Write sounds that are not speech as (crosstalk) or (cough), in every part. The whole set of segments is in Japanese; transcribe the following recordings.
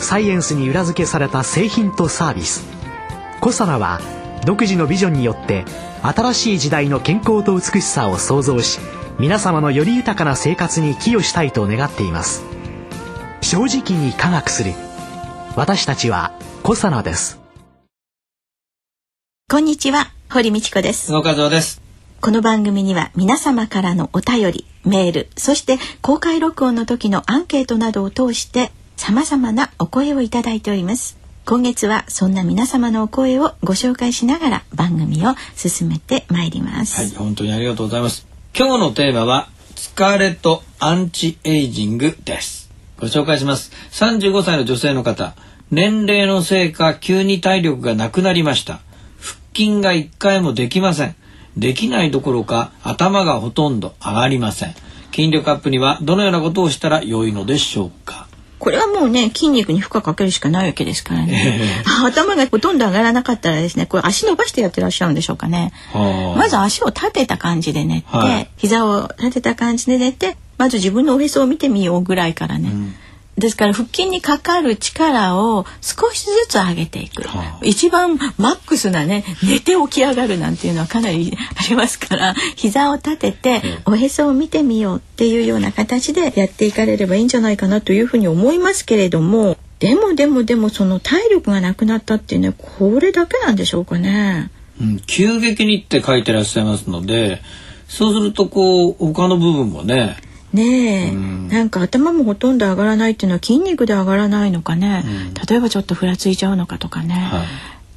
サイエンスに裏付けされた製品とサービス。コサナは独自のビジョンによって新しい時代の健康と美しさを創造し皆様のより豊かな生活に寄与したいと願っています。正直に科学する。私たちはコサナです。こんにちは堀道子です。野和です。この番組には皆様からのお便りメールそして公開録音の時のアンケートなどを通して様々なお声をいただいております。今月はそんな皆様のお声をご紹介しながら番組を進めてまいります。はい本当にありがとうございます。今日のテーマは疲れとアンチエイジングです。ご紹介します。35歳の女性の方。年齢のせいか急に体力がなくなりました。腹筋が一回もできません。できないどころか頭がほとんど上がりません。筋力アップにはどのようなことをしたら良いのでしょうか。これはもうね筋肉に負荷かけるしかないわけですからね、(laughs) 頭がほとんど上がらなかったらですねこれ足伸ばしてやってらっしゃるんでしょうかね。まず足を立てた感じで寝て、はい、膝を立てた感じで寝てまず自分のおへそを見てみようぐらいからね、うんですから腹筋にかかる力を少しずつ上げていく、はあ、一番マックスなね寝て起き上がるなんていうのはかなりありますから (laughs) 膝を立てておへそを見てみようっていうような形でやっていかれればいいんじゃないかなというふうに思いますけれどもでもでもでもその体力がなくなったっていうねこれだけなんでしょうかね。うん、急激にって書いてらっしゃいますのでそうするとこう他の部分もねねえ、うん、なんか頭もほとんど上がらないっていうのは筋肉で上がらないのかね、うん、例えばちょっとふらついちゃうのかとかね、はい、っ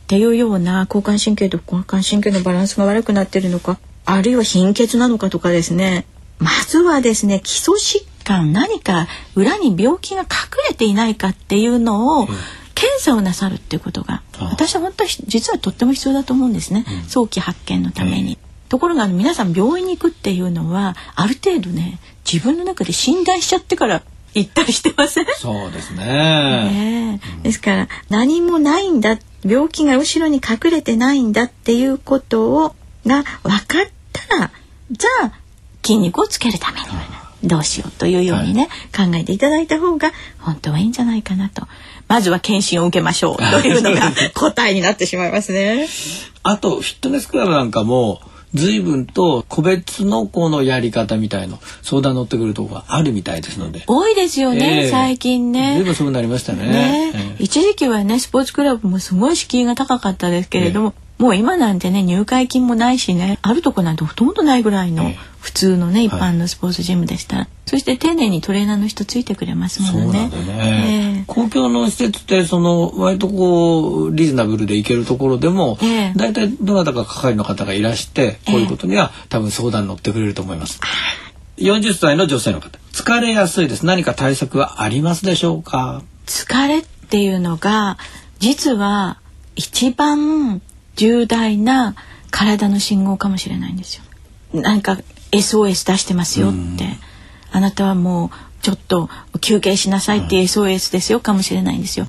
ていうような交感神経と副交感神経のバランスが悪くなってるのかあるいは貧血なのかとかですね。まずはですね基礎疾患何か裏に病気が隠れていないかっていうのを、検査をなさるっていうことが私は本当は実はとっても必要だと思うんですね、うん、早期発見のために。ところが皆さん病院に行くっていうのはある程度ね自分の中で診断しちゃってから行ったりしてません？そうですね。ね、うん、ですから何もないんだ病気が後ろに隠れてないんだっていうことをが分かったらじゃあ筋肉をつけるためにはどうしようというようにね、はい、考えていただいた方が本当はいいんじゃないかなと。まずは検診を受けましょうというのが (laughs) 答えになってしまいますね。あとフィットネスクラブなんかも随分と個別のこのやり方みたいの相談乗ってくるとこがあるみたいですので。多いですよね、えー、最近ね。随分そうなりましたね、ね。えー、一時期はねスポーツクラブもすごい敷居が高かったですけれども、えー、もう今なんてね入会金もないしねあるとこなんてほとんどないぐらいの普通のね、一般のスポーツジムでした。ら、そして丁寧にトレーナーの人ついてくれますもんね。ね。えー、公共の施設ってその割とこうリーズナブルで行けるところでも、えー、大体どなたか係の方がいらしてこういうことには、多分相談乗ってくれると思います。40歳の女性の方。疲れやすいです。何か対策はありますでしょうか？疲れっていうのが実は一番重大な体の信号かもしれないんですよ。なんか SOS 出してますよって、あなたはもうちょっと休憩しなさいって SOS ですよかもしれないんですよ。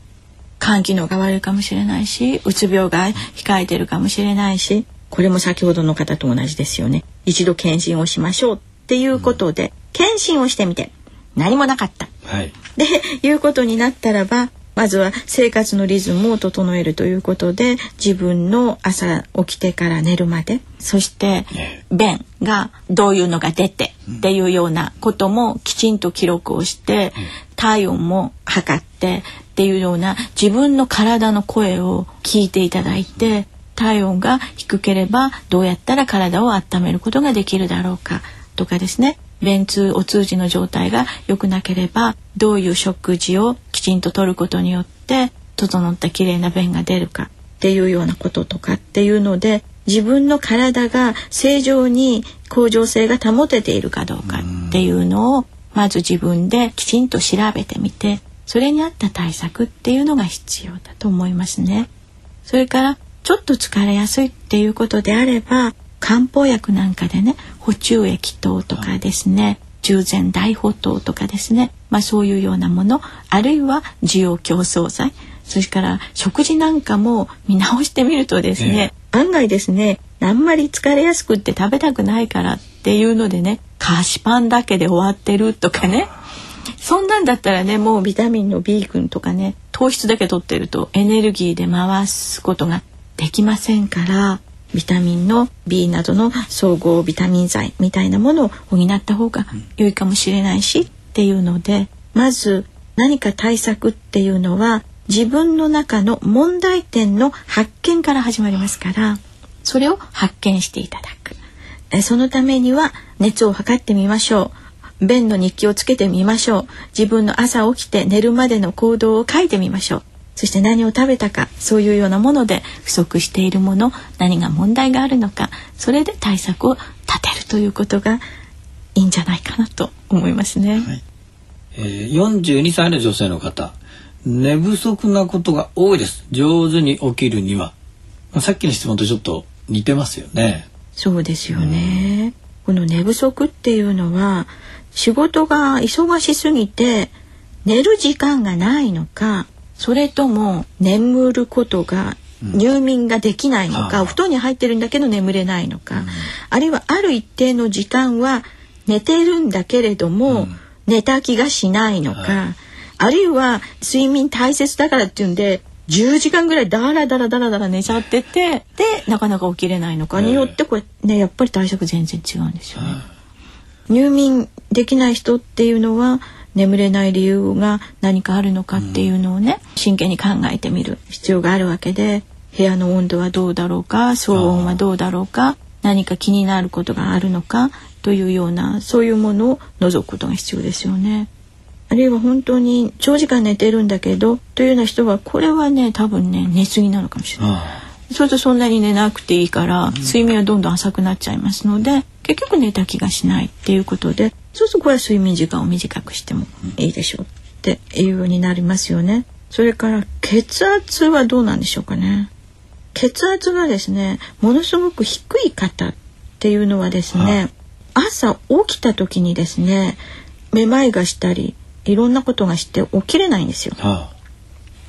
肝機能が悪いかもしれないしうつ病が控えてるかもしれないし。これも先ほどの方と同じですよね。一度検診をしましょうっていうことで、検診をしてみて何もなかった、はい、でいうことになったらばまずは生活のリズムを整えるということで自分の朝起きてから寝るまでそして便がどういうのが出てっていうようなこともきちんと記録をして体温も測ってっていうような自分の体の声を聞いていただいて体温が低ければどうやったら体を温めることができるだろうかとかですね便通お通じの状態が良くなければどういう食事をきちんととることによって整ったきれいな便が出るかっていうようなこととかっていうので自分の体が正常に向上性が保てているかどうかっていうのをまず自分できちんと調べてみてそれに合った対策っていうのが必要だと思いますね。それからちょっと疲れやすいっていうことであれば漢方薬なんかでね補充液等とかですね従前大補糖とかですね、まあ、そういうようなものあるいは需要競争剤それから食事なんかも見直してみるとですね、えー、案外ですねあんまり疲れやすくって食べたくないからっていうのでね菓子パンだけで終わってるとかねそんなんだったらねもうビタミンの B 群とかね糖質だけ取ってるとエネルギーで回すことができませんからビタミンの B などの総合ビタミン剤みたいなものを補った方が良いかもしれないしっていうのでまず何か対策っていうのは自分の中の問題点の発見から始まりますからそれを発見していただく。えそのためには熱を測ってみましょう。便の日記をつけてみましょう。自分の朝起きて寝るまでの行動を書いてみましょう。そして何を食べたかそういうようなもので不足しているもの何が問題があるのかそれで対策を立てるということがいいんじゃないかなと思いますね。はい、えー、42歳の女性の方。寝不足なことが多いです。上手に起きるには、まあ、さっきの質問とちょっと似てますよね。そうですよね、うん、この寝不足っていうのは仕事が忙しすぎて寝る時間がないのかそれとも眠ることが入眠ができないのか、うん、お布団に入ってるんだけど眠れないのか、うん、あるいはある一定の時間は寝てるんだけれども、うん、寝た気がしないのか、はい、あるいは睡眠大切だからっていうんで10時間ぐらいダラダラダラダラ寝ちゃっててでなかなか起きれないのかによってこれねやっぱり対策全然違うんですよね。入眠できない人っていうのは眠れない理由が何かあるのかっていうのをね、真剣に考えてみる必要があるわけで部屋の温度はどうだろうか騒音はどうだろうか何か気になることがあるのかというようなそういうものを除くことが必要ですよね。あるいは本当に長時間寝てるんだけどというような人はこれはね多分ね寝過ぎなのかもしれない。そうするとそんなに寝なくていいから睡眠はどんどん浅くなっちゃいますので結局寝た気がしないっていうことでそうするとこれは睡眠時間を短くしてもいいでしょうっていうようになりますよね。それから血圧はどうなんでしょうかね。血圧がですねものすごく低い方っていうのはですね、朝起きた時にですねめまいがしたりいろんなことがして起きれないんですよ。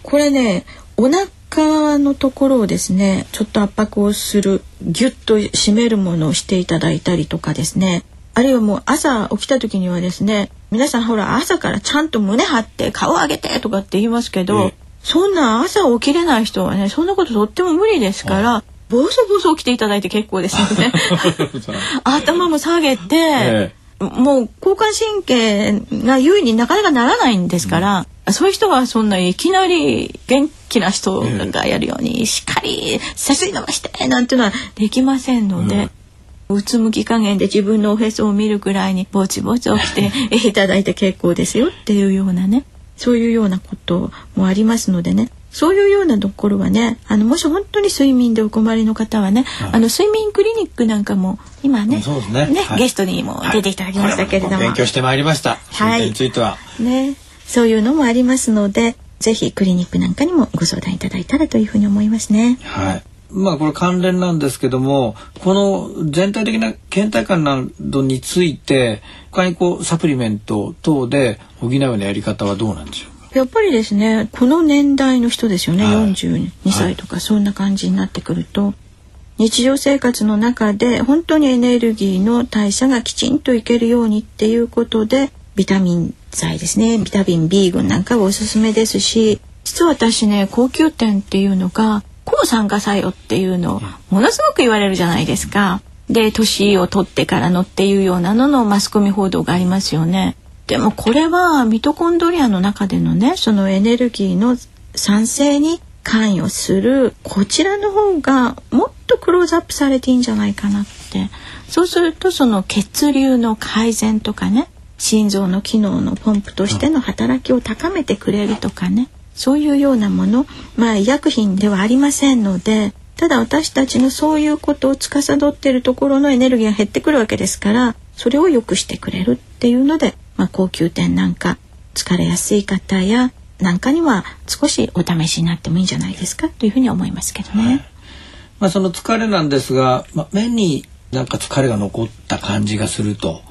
これねお腹のところをですねちょっと圧迫をするギュッと締めるものをしていただいたりとかですねあるいはもう朝起きた時にはですね皆さんほら朝からちゃんと胸張って顔上げてとかって言いますけど、そんな朝起きれない人はねそんなこととっても無理ですからボソボソ起きていただいて結構ですので (laughs) 頭も下げて、ええ、もう交感神経が優位になかなかならないんですから、うん、そういう人はそんないきなり元気な人がやるように、しっかり背筋伸ばしてなんていうのはできませんので。うんうつむき加減で自分のおへそを見るくらいにぼちぼち起きて (laughs) いただいて結構ですよっていうようなねそういうようなこともありますのでね。そういうようなところはねあのもし本当に睡眠でお困りの方はね、はい、あの睡眠クリニックなんかも今ねね、ねはい、ゲストにも出ていただきましたけれども、はい、勉強してまいりました。はい。については。ね。そういうのもありますのでぜひクリニックなんかにもご相談いただいたらというふうに思いますね。はいまあこれ関連なんですけどもこの全体的な倦怠感などについて他にこうサプリメント等で補うようなやり方はどうなんでしょうやっぱりですねこの年代の人ですよね、はい、42歳とかそんな感じになってくると、はい、日常生活の中で本当にエネルギーの代謝がきちんといけるようにっていうことでビタミン剤ですねビタミン B 群なんかはおすすめですし実は私ね高級店っていうのが抗酸化作用っていうのをものすごく言われるじゃないですか。で年を取ってからのっていうようなののマスコミ報道がありますよね。でもこれはミトコンドリアの中でのねそのエネルギーの酸性に関与するこちらの方がもっとクローズアップされていいんじゃないかなってそうするとその血流の改善とかね心臓の機能のポンプとしての働きを高めてくれるとかねそういうようなものまあ医薬品ではありませんのでただ私たちのそういうことを司っているところのエネルギーが減ってくるわけですからそれを良くしてくれるっていうので、まあ、高級店なんか疲れやすい方やなんかには少しお試しになってもいいんじゃないですかというふうに思いますけどね。はい、まあ、その疲れなんですが、まあ、目になんか疲れが残った感じがすると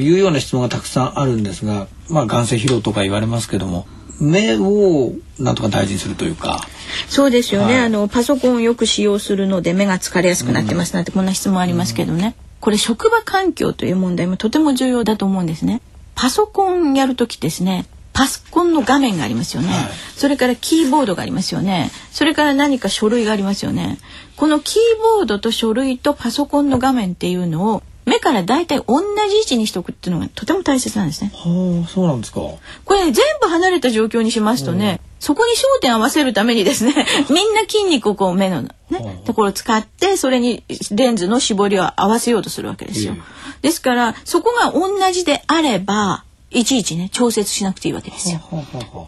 いうような質問がたくさんあるんですが、まあ、眼性疲労とか言われますけども目をなんとか大事にするというか。そうですよね、はい、あのパソコンをよく使用するので目が疲れやすくなってますなんて、こんな質問ありますけどね、うん、これ職場環境という問題もとても重要だと思うんですね。パソコンやるときですねパソコンの画面がありますよね、はい、それからキーボードがありますよね。それから何か書類がありますよね。このキーボードと書類とパソコンの画面っていうのを目からだいたい同じ位置にしておくっていうのがとても大切なんですね。はあ、そうなんですか。これ、ね、全部離れた状況にしますとね、そこに焦点合わせるためにですね、(laughs) みんな筋肉をこう目のね、ところを使って、それにレンズの絞りを合わせようとするわけですよ。ですから、そこが同じであれば、いちいちね調節しなくていいわけですよ。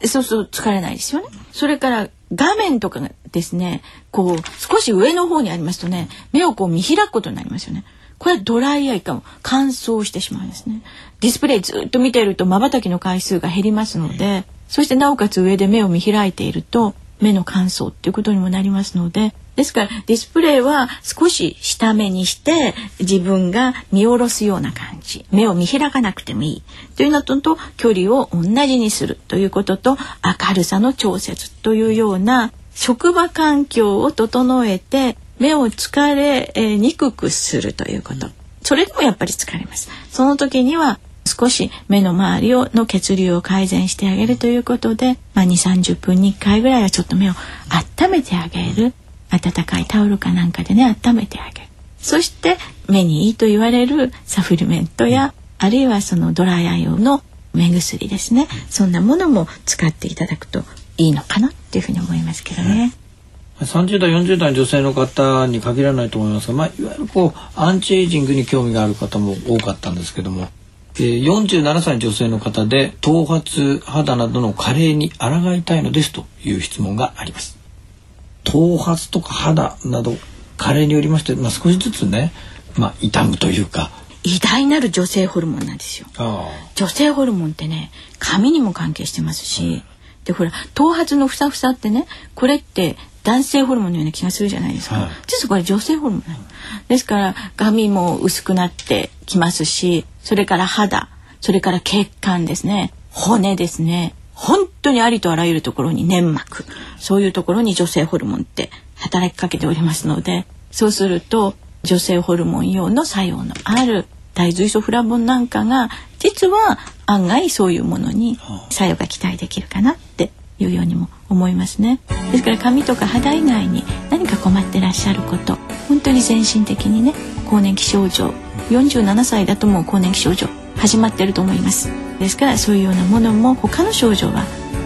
そうすると疲れないですよね。それから画面とかがですねこう少し上の方にありますとね目をこう見開くことになりますよね。これはドライアイかも。乾燥してしまうんですね。ディスプレイずっと見ていると瞬きの回数が減りますので、そしてなおかつ上で目を見開いていると目の乾燥っていうことにもなりますのでですからディスプレイは少し下目にして自分が見下ろすような感じ。目を見開かなくてもいい。というのとと距離を同じにするということと明るさの調節というような職場環境を整えて目を疲れにくくするということ。それでもやっぱり疲れます。その時には少し目の周りをの血流を改善してあげるということで、まあ、2 3 0分に1回ぐらいはちょっと目を温めてあげる。温かいタオルかなんかでね温めてあげる。そして目にいいと言われるサプリメントやあるいはそのドライアイ用の目薬ですね。そんなものも使っていただくといいのかなっていうふうに思いますけどね。30代40代の女性の方に限らないと思いますが、まあ、いわゆるこうアンチエイジングに興味がある方も多かったんですけどもえー、47歳女性の方で頭髪肌などの加齢に抗いたいのですという質問があります。頭髪とか肌など加齢によりまして、まあ、少しずつね、まあ、傷むというか。偉大なる女性ホルモンなんですよ。女性ホルモンってね髪にも関係してますし、うん、でほら頭髪のふさふさってねこれって男性ホルモンのような気がするじゃないですか、はい、実はこれ女性ホルモンですから髪も薄くなってきますしそれから肌それから血管ですね。骨ですね。本当にありとあらゆるところに粘膜。そういうところに女性ホルモンって働きかけておりますのでそうすると女性ホルモン用の作用のある大豆イソフラボンなんかが実は案外そういうものに作用が期待できるかなっていうようにも思いますねですから髪とか肌以外に何か困ってらっしゃること本当に全身的にね更年期症状47歳だともう更年期症状始まってると思いますですからそういうようなものも他の症状は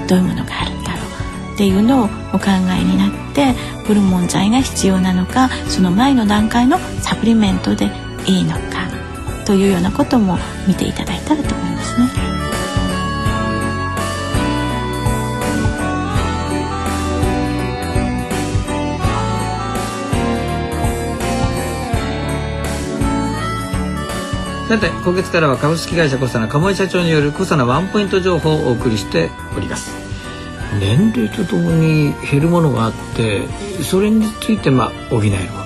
どういうものがあるんだろうっていうのをお考えになってホルモン剤が必要なのかその前の段階のサプリメントでいいのかというようなことも見ていただいたらと思いますね。さて今月からは株式会社コサナ鴨井社長によるコサナワンポイント情報をお送りしております。年齢とともに減るものがあってそれについてまあ補えるもの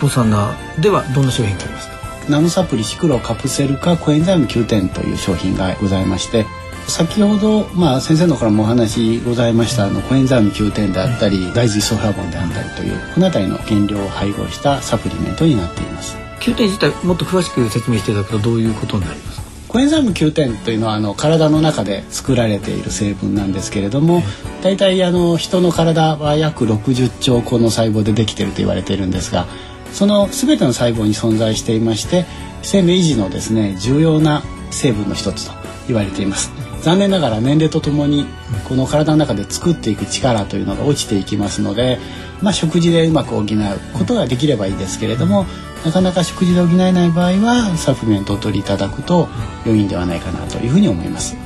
コサナではどんな商品がありますか？ナノサプリシクロカプセル化コエンザイム Q10 という商品がございまして先ほど、まあ、先生のからもお話ございましたあのコエンザイム Q10 であったり、大豆イソフラボンであったりというこの辺りの原料を配合したサプリメントになっています Q10 自体もっと詳しく説明していただくとどういうことになりますか？コエンザイム Q10 というのはあの体の中で作られている成分なんですけれども大体あの人の体は約60兆個の細胞でできていると言われているんですがその全ての細胞に存在していまして生命維持のですね重要な成分の一つと言われています。残念ながら年齢とともにこの体の中で作っていく力というのが落ちていきますので、まあ、食事でうまく補うことができればいいですけれどもなかなか食事で補えない場合はサプリメントを取りいただくと良いんではないかなというふうに思います。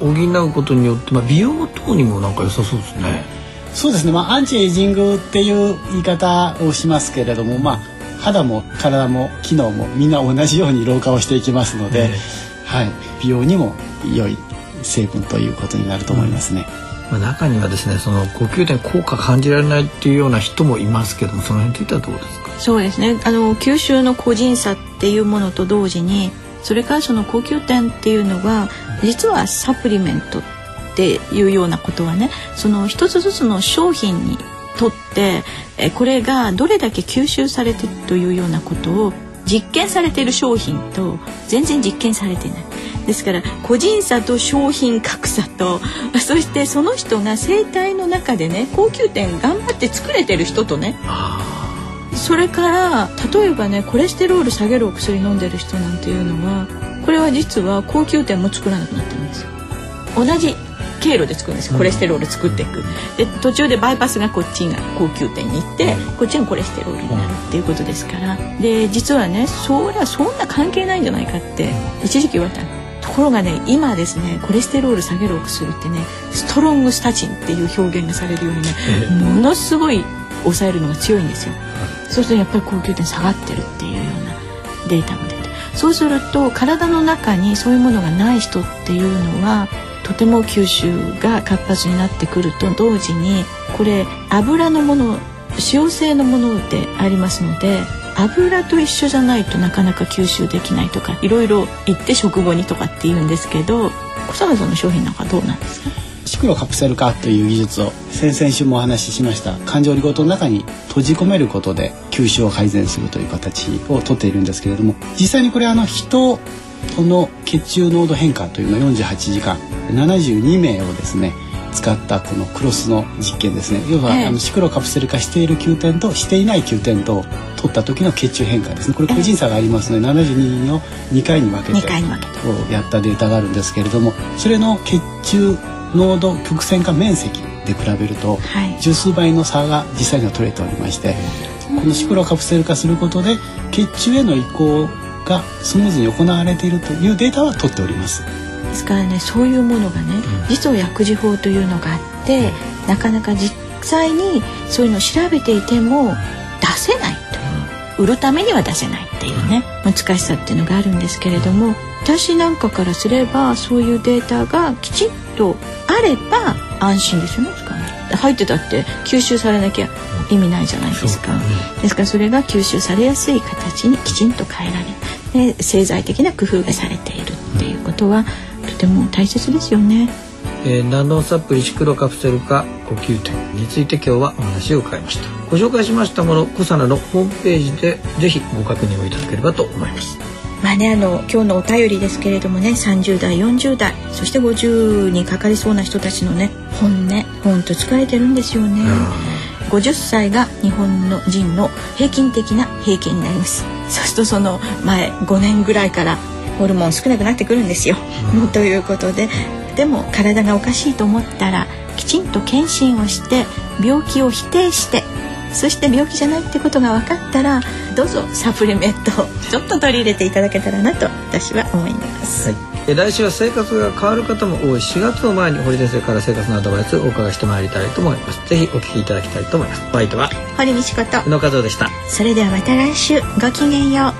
補うことによって、まあ、美容等にもなんか良さそうですね。そうですね、まあ、アンチエイジングっていう言い方をしますけれども、まあ、肌も体も機能もみんな同じように老化をしていきますので、はい、美容にも良い成分ということになると思いますね。まあ、中にはですねその呼吸点効果感じられないっていうような人もいますけどもその辺についてはどうですか？そうですね。あの吸収の個人差っていうものと同時にそれからその呼吸点っていうのは実はサプリメントっていうようなことはねその一つずつの商品にとってえこれがどれだけ吸収されてというようなことを実験されている商品と全然実験されてない。ですから個人差と商品格差とそしてその人が生態の中でね高級店頑張って作れてる人とねそれから例えばねコレステロール下げるお薬飲んでる人なんていうのはこれは実は高級店も作らなくなってるんですよ。同じ経路で作るんですコレステロール作っていく。で途中でバイパスがこっちが高級店に行ってこっちがコレステロールになるっていうことですから。で実はねそりゃそんな関係ないんじゃないかって一時期言われた。ところがね今ですねコレステロール下げるお薬ってねストロングスタチンっていう表現がされるようにねものすごい抑えるのが強いんですよ。そうするとやっぱり高級点下がってるっていうようなデータも出て。そうすると体の中にそういうものがない人っていうのはとても吸収が活発になってくると同時にこれ油のもの脂溶性のものでありますので油と一緒じゃないとなかなか吸収できないとかいろいろ言って食後にとかって言うんですけど小坂さんの商品なんかどうなんですか？シクロカプセル化という技術を先々週もお話ししました環状オリゴ糖の中に閉じ込めることで吸収を改善するという形をとっているんですけれども実際にこれあの人との血中濃度変化というのを48時間。72名をですね使ったこのクロスの実験ですね。要は、あのシクロカプセル化している9点としていない9点と取った時の血中変化ですね。これ個人差がありますので72人を2回に分けてやったデータがあるんですけれどもそれの血中濃度曲線化面積で比べると、十数倍の差が実際には取れておりまして、このシクロカプセル化することで血中への移行がスムーズに行われているというデータは取っております。ですからねそういうものがね、実は薬事法というのがあって、なかなか実際にそういうのを調べていても出せないと。いう、売るためには出せないっていうね、難しさっていうのがあるんですけれども私なんかからすればそういうデータがきちっとあれば安心ですよね入ってたって吸収されなきゃ意味ないじゃないですか、ですからそれが吸収されやすい形にきちんと変えられで製剤的な工夫がされているっていうことはとても大切ですよね。えー、ナノサプリシクロカプセル化呼吸点について今日はお話を伺いました。ご紹介しましたものコサナのホームページでぜひご確認をいただければと思います。まあねあの今日のお便りですけれどもね30代40代そして50にかかりそうな人たちのね本音本当疲れてるんですよね。50歳が日本の人の平均的な平均になりますそうするとその前5年ぐらいからホルモン少なくなってくるんですよ。ということででも体がおかしいと思ったらきちんと検診をして病気を否定してそして病気じゃないってことが分かったらどうぞサプリメントをちょっと取り入れていただけたらなと私は思います。はい来週は生活が変わる方も多い。4月を前に堀先生から生活のアドバイスをお伺いしてまいりたいと思います。ぜひお聞きいただきたいと思います。ホワイトは？堀道子と宇野和夫でした。それではまた来週。ごきげんよう。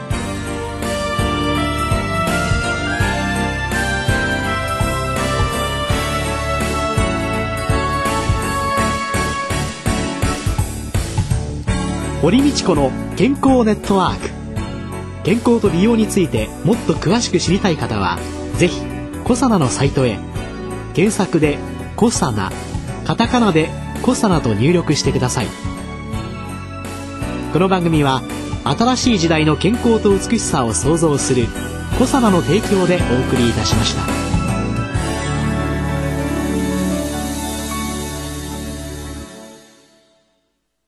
堀道子の健康ネットワーク。健康と美容についてもっと詳しく知りたい方はぜひコサナのサイトへ検索で「コサナ」カタカナで「コサナ」と入力してくださいこの番組は新しい時代の健康と美しさを創造するコサナの提供でお送りいたしました。